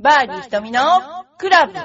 バーディー瞳のクラブ M!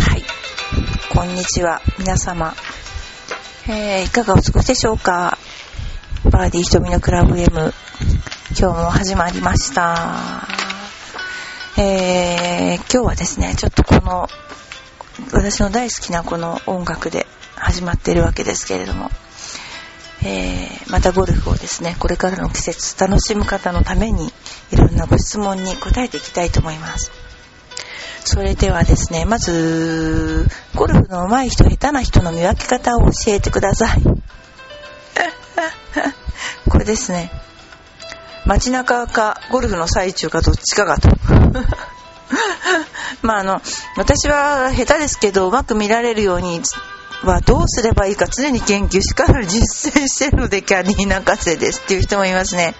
はい。こんにちは、皆様。えー、いかがお過ごしでしょうか？バーディー瞳のクラブ M。今日も始まりました。えー、今日はですね、ちょっとこの、私の大好きなこの音楽で始まっているわけですけれども、えー、またゴルフをですね、これからの季節楽しむ方のために、いろんなご質問に答えていきたいと思います。それではですね、まず、ゴルフの上手い人、下手な人の見分け方を教えてください。これですね。街中かゴルフの最中かどっちかがと。まああの、私は下手ですけど、うまく見られるようにはどうすればいいか常に研究しかる実践してるのでキャディー泣かせですっていう人もいますね。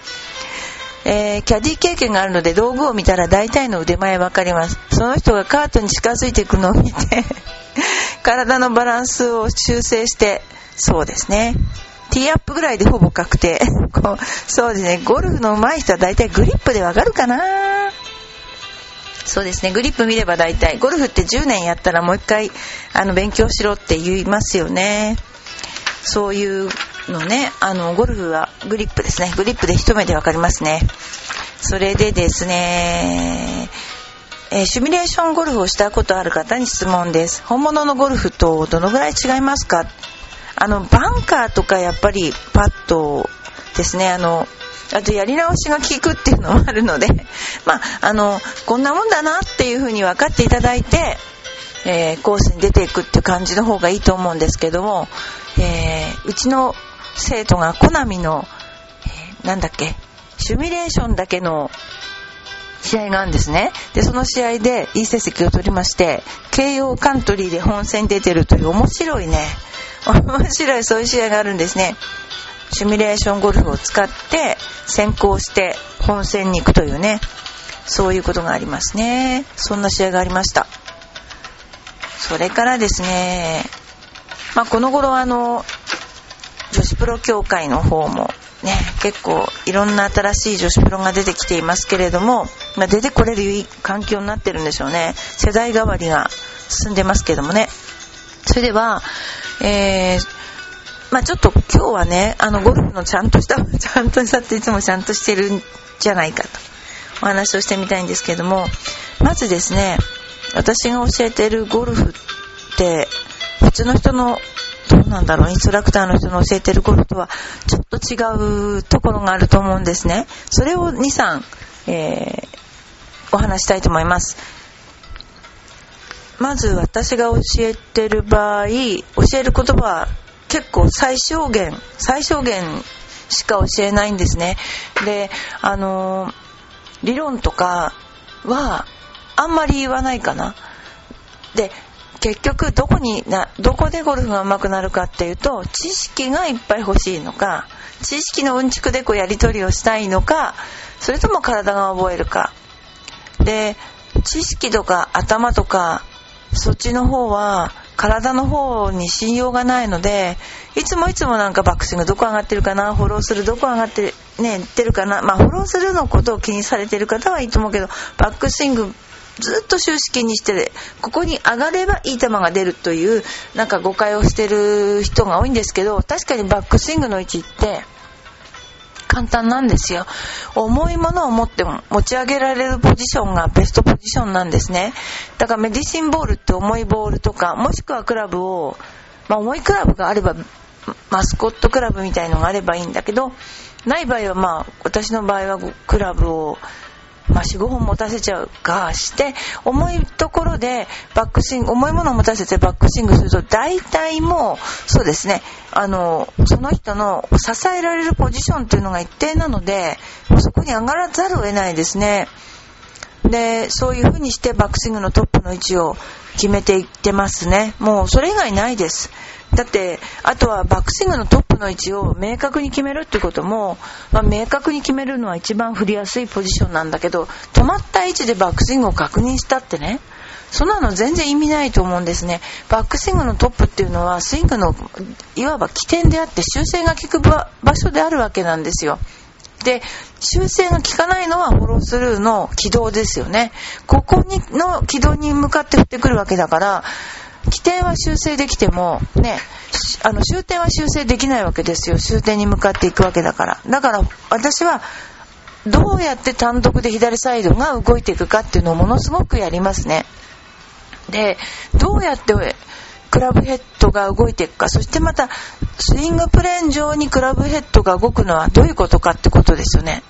えーキャディ経験があるので道具を見たら大体の腕前わかります。その人がカートに近づいていくのを見て、体のバランスを修正して、そうですね。ティーアップぐらいでほぼ確定。こうそうですね。ゴルフの上手い人は大体グリップでわかるかなそうですね。グリップ見れば大体。ゴルフって10年やったらもう一回、あの、勉強しろって言いますよね。そういうのね、あの、ゴルフはグリップですね。グリップで一目でわかりますね。それでですね、えーシミュレーションゴルフをしたことある方に質問です。本物のゴルフとどのぐらい違いますか？あの、バンカーとかやっぱりパットですね、あの、あとやり直しが効くっていうのもあるので、まあ、あの、こんなもんだなっていうふうに分かっていただいて、えーコースに出ていくっていう感じの方がいいと思うんですけども、えーうちの生徒がコナミの、えーなんだっけ、シミュレーションだけの試合があるんですね。で、その試合でいい成績を取りまして、慶応カントリーで本戦に出てるという面白いね、面白いそういう試合があるんですね。シミュレーションゴルフを使って先行して本戦に行くというね、そういうことがありますね。そんな試合がありました。それからですね、まあ、この頃あの、女子プロ協会の方もね、結構いろんな新しい女子プロが出てきていますけれども、まあ、出てこれる環境になってるんでしょうね。世代代わりが進んでますけどもね。それでは、えー、まあちょっと今日はね、あのゴルフのちゃんとした、ちゃんとしたっていつもちゃんとしてるんじゃないかとお話をしてみたいんですけども、まずですね、私が教えてるゴルフって、普通の人の、どうなんだろう、インストラクターの人の教えてるゴルフとは、ちょっと違うところがあると思うんですね。それを2、3、えー、お話したいと思います。まず私が教えてる場合、教える言葉は結構最小限、最小限しか教えないんですね。で、あの理論とかはあんまり言わないかな。で、結局どこにな、どこでゴルフが上手くなるかっていうと、知識がいっぱい欲しいのか、知識のうんちくでこうやり取りをしたいのか、それとも体が覚えるか。で、知識とか頭とか、そっちの方は体の方に信用がないので、いつもいつもなんかバックスイングどこ上がってるかな、フォローするどこ上がってる、ね、ってるかな。まあフォローするのことを気にされてる方はいいと思うけど、バックスイングずっと終始気にして、ここに上がればいい球が出るという、なんか誤解をしてる人が多いんですけど、確かにバックスイングの位置って、簡単なんですよ。重いものを持っても持ち上げられるポジションがベストポジションなんですね。だからメディシンボールって重いボールとか、もしくはクラブを、まあ重いクラブがあれば、マスコットクラブみたいのがあればいいんだけど、ない場合はまあ、私の場合はクラブを、まあ、4、5本持たせちゃうかして、重いところでバックスイング、重いものを持たせてバックスイングすると、大体もう、そうですね、あの、その人の支えられるポジションっていうのが一定なので、そこに上がらざるを得ないですね。で、そういう風にしてバックスイングのトップの位置を決めていってますね。もうそれ以外ないです。だって、あとはバックスイングのトップの位置を明確に決めるってことも、まあ、明確に決めるのは一番振りやすいポジションなんだけど止まった位置でバックスイングを確認したってねそんなの全然意味ないと思うんですね。バックスイングのトップっていうのはスイングのいわば起点であって修正が効く場所であるわけなんですよ。で、修正が効かないのはフォロースルーの軌道ですよね。ここにの軌道に向かって振ってくるわけだから、起点は修正できても、ね、あの終点は修正できないわけですよ。終点に向かっていくわけだから。だから私はどうやって単独で左サイドが動いていくかっていうのをものすごくやりますね。で、どうやってクラブヘッドが動いていくか、そしてまたスイングプレーン上にクラブヘッドが動くのはどういうことかってことですよね。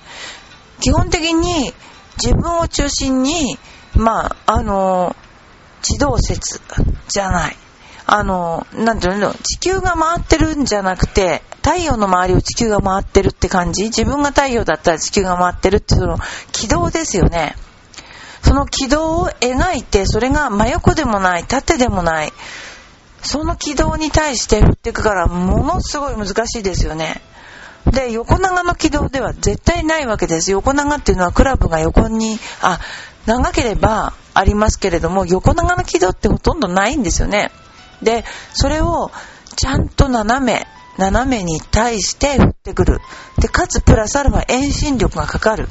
基本的に自分を中心に、まあ、あの、地動説じゃない。あの、なんていうの、地球が回ってるんじゃなくて、太陽の周りを地球が回ってるって感じ？自分が太陽だったら地球が回ってるってその軌道ですよね。その軌道を描いて、それが真横でもない、縦でもない、その軌道に対して振っていくから、ものすごい難しいですよね。で、横長の軌道では絶対ないわけです。横長っていうのはクラブが横に、あ、長ければありますけれども、横長の軌道ってほとんどないんですよね。で、それをちゃんと斜め、斜めに対して振ってくる。で、かつプラスアルファ遠心力がかかる。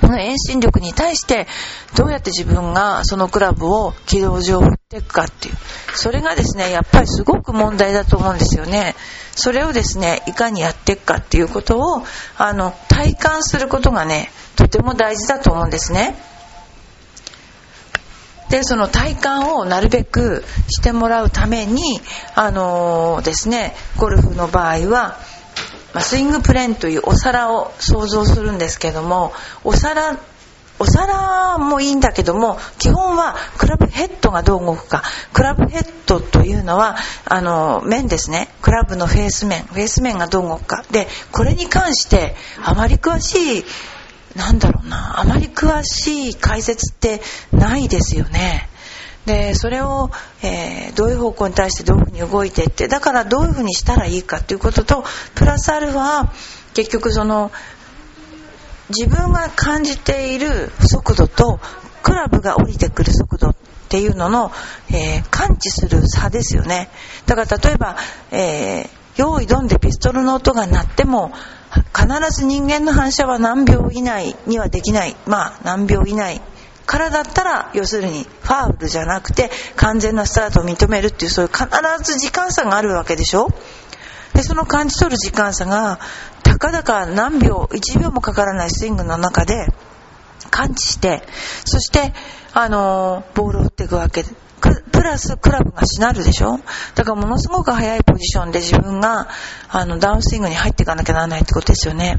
この遠心力に対してどうやって自分がそのクラブを軌道上振っていくかっていう。それがですね、やっぱりすごく問題だと思うんですよね。それをですね、いかにやっていくかっていうことを、あの、体感することがね、とても大事だと思うんですね。で、その体感をなるべくしてもらうために、あのー、ですね、ゴルフの場合は、まあ、スイングプレーンというお皿を想像するんですけどもお皿お皿もいいんだけども基本はクラブヘッドがどう動くか。クラブヘッドというのはあの面ですね。クラブのフェース面。フェース面がどう動くか。でこれに関してあまり詳しいなんだろうな。あまり詳しい解説ってないですよね。でそれを、えー、どういう方向に対してどういうふうに動いてってだからどういうふうにしたらいいかということとプラスアルファ結局その自分が感じている速度とクラブが降りてくる速度っていうのの、えー、感知する差ですよね。だから例えば、えー、用意ドンでピストルの音が鳴っても必ず人間の反射は何秒以内にはできない。まあ何秒以内からだったら要するにファウルじゃなくて完全なスタートを認めるっていうそういう必ず時間差があるわけでしょ。でその感じ取る時間差がたかだか何秒1秒もかからないスイングの中で感知してそしてあのー、ボールを打っていくわけ。プラスクラブがしなるでしょ？だからものすごく速いポジションで自分があのダウンスイングに入っていかなきゃならないってことですよね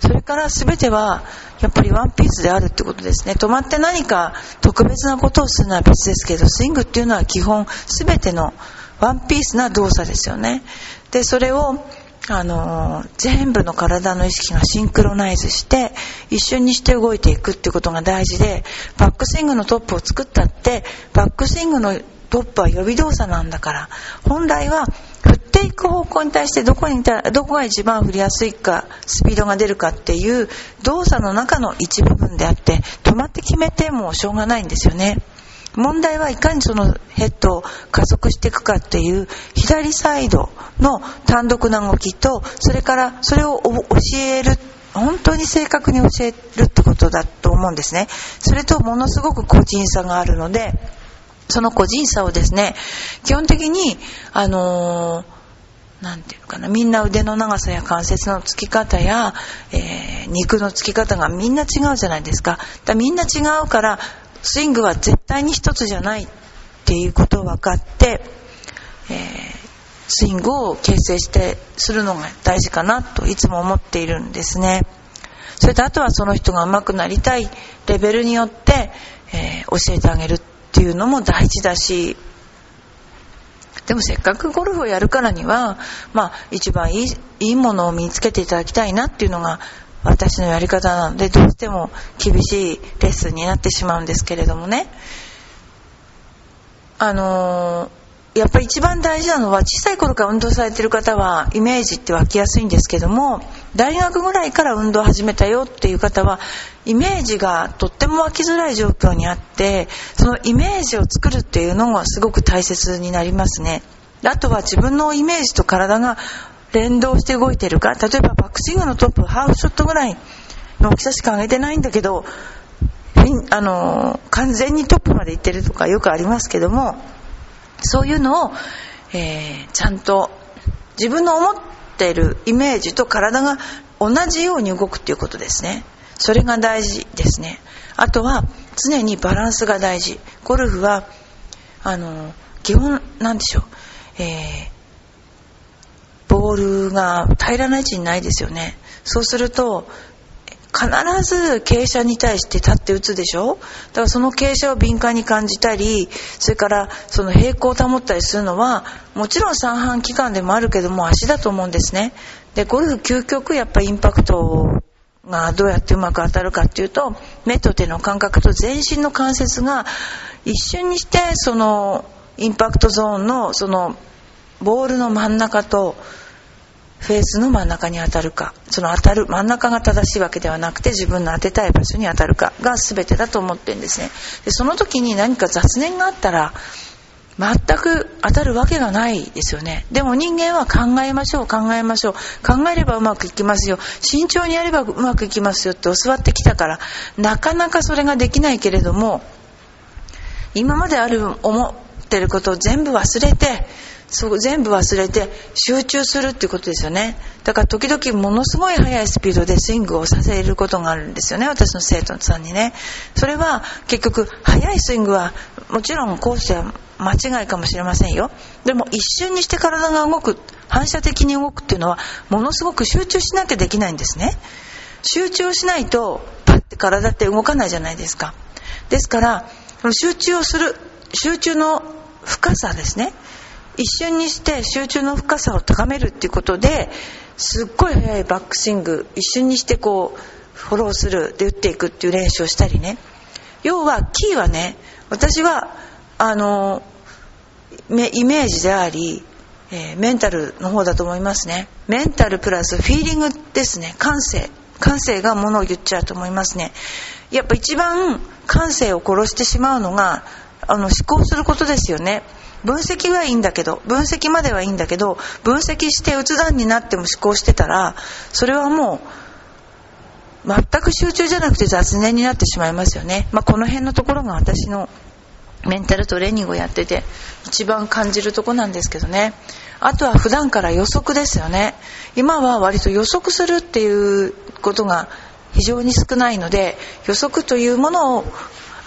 それから全てはやっぱりワンピースであるってことですね。止まって何か特別なことをするのは別ですけど、スイングっていうのは基本全てのワンピースな動作ですよね。で、それをあの全部の体の意識がシンクロナイズして一瞬にして動いていくってことが大事でバックスイングのトップを作ったってバックスイングのトップは予備動作なんだから本来は振っていく方向に対してどこにどこが一番振りやすいかスピードが出るかっていう動作の中の一部分であって止まって決めてもしょうがないんですよね。問題はいかにそのヘッドを加速していくかっていう左サイドの単独な動きとそれからそれを教える本当に正確に教えるってことだと思うんですねそれとものすごく個人差があるのでその個人差をですね、基本的に、あのー、なんていうかな、みんな腕の長さや関節のつき方や、えー、肉のつき方がみんな違うじゃないですか。だみんな違うから、スイングは絶対に一つじゃないっていうことを分かって、えー、スイングを形成してするのが大事かなといつも思っているんですね。それとあとはその人が上手くなりたいレベルによって、えー、教えてあげるっていうのも大事だしでもせっかくゴルフをやるからには、まあ、一番いいいいものを身につけていただきたいなっていうのが私のやり方なのでどうしても厳しいレッスンになってしまうんですけれどもね。あのー、やっぱり一番大事なのは小さい頃から運動されてる方はイメージって湧きやすいんですけども大学ぐらいから運動を始めたよっていう方はイメージがとっても湧きづらい状況にあってそのイメージを作るっていうのがすごく大切になりますね。あとは自分のイメージと体が連動して動いてるか？例えばバックスイングのトップハーフショットぐらいの大きさしか上げてないんだけどあの完全にトップまで行ってるとかよくありますけどもそういうのを、えー、ちゃんと自分の思ってるイメージと体が同じように動くっていうことですね。それが大事ですね。あとは常にバランスが大事。ゴルフはあの基本なんでしょう、えー、ボールが平らな位置にないですよね。そうすると必ず傾斜に対して立って打つでしょ？だからその傾斜を敏感に感じたりそれからその平行を保ったりするのはもちろん三半規管でもあるけども足だと思うんですね。でゴルフ究極やっぱインパクトがどうやってうまく当たるかっていうと目と手の感覚と全身の関節が一瞬にしてそのインパクトゾーンのそのボールの真ん中とフェースの真ん中に当たるか。その当たる真ん中が正しいわけではなくて自分の当てたい場所に当たるかが全てだと思ってるんですね。でその時に何か雑念があったら全く当たるわけがないですよね。でも人間は考えましょう考えましょう。考えればうまくいきますよ。慎重にやればうまくいきますよ。って教わってきたからなかなかそれができないけれども今まである思ってることを全部忘れてそう全部忘れて集中するっていうことですよね。だから時々ものすごい速いスピードでスイングをさせることがあるんですよね。私の生徒さんにね。それは結局速いスイングはもちろんコースや間違いかもしれませんよ。でも一瞬にして体が動く反射的に動くっていうのはものすごく集中しなきゃできないんですね。集中しないとパッて体って動かないじゃないですか。ですから集中をする集中の深さですね。一瞬にして集中の深さを高めるっていうことですっごい速いバックスイング一瞬にしてこうフォローするで打っていくっていう練習をしたりね。要はキーはね私はあのイメージであり、えー、メンタルの方だと思いますね。メンタルプラスフィーリングですね。感性。感性がものを言っちゃうと思いますね。やっぱ一番感性を殺してしまうのがあの思考することですよね。分析はいいんだけど分析まではいいんだけど分析してうつ段になっても思考してたらそれはもう全く集中じゃなくて雑念になってしまいますよね、まあ、この辺のところが私のメンタルトレーニングをやってて一番感じるとこなんですけどね。あとは普段から予測ですよね。今は割と予測するっていうことが非常に少ないので予測というものを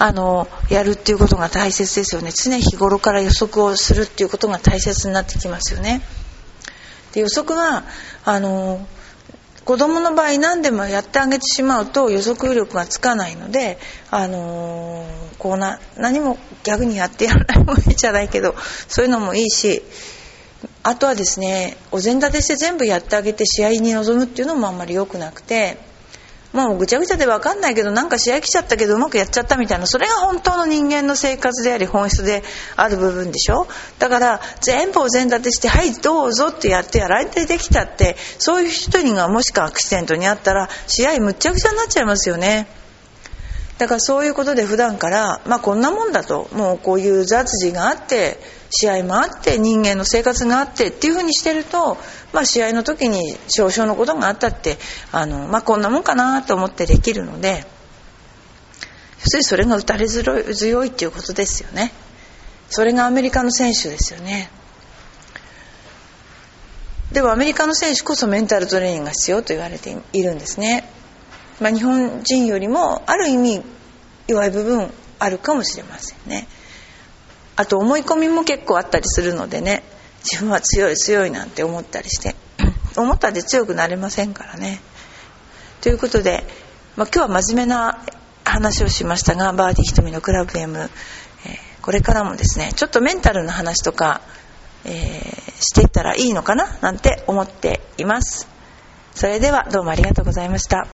あのやるっていうことが大切ですよね。常日頃から予測をするっていうことが大切になってきますよね。で予測はあの子供の場合何でもやってあげてしまうと予測力がつかないので、あのこうな何も逆にやってやらない方がいいじゃないけどそういうのもいいしあとはですねお膳立てして全部やってあげて試合に臨むっていうのもあんまり良くなくてもうぐちゃぐちゃで分かんないけどなんか試合来ちゃったけどうまくやっちゃったみたいな。それが本当の人間の生活であり本質である部分でしょ？だから全部お膳立てしてはいどうぞってやってやられてできたってそういう人にがもしくはアクシデントにあったら試合むっちゃくちゃになっちゃいますよね。だからそういうことで普段からまあこんなもんだともうこういう雑事があって試合もあって人間の生活があってっていうふうにしてると、まあ、試合の時に少々のことがあったってあの、まあ、こんなもんかなと思ってできるので要するにそれが打たれ強いっていうことですよね。それがアメリカの選手ですよね。でもアメリカの選手こそメンタルトレーニングが必要と言われているんですね、まあ、日本人よりもある意味弱い部分あるかもしれませんね。あと思い込みも結構あったりするのでね。自分は強い強いなんて思ったりして。思ったで強くなれませんからね。ということで、まあ、今日は真面目な話をしましたがバーディーひとみのクラブ M、えー、これからもですねちょっとメンタルの話とか、えー、していったらいいのかな？なんて思っています。それではどうもありがとうございました。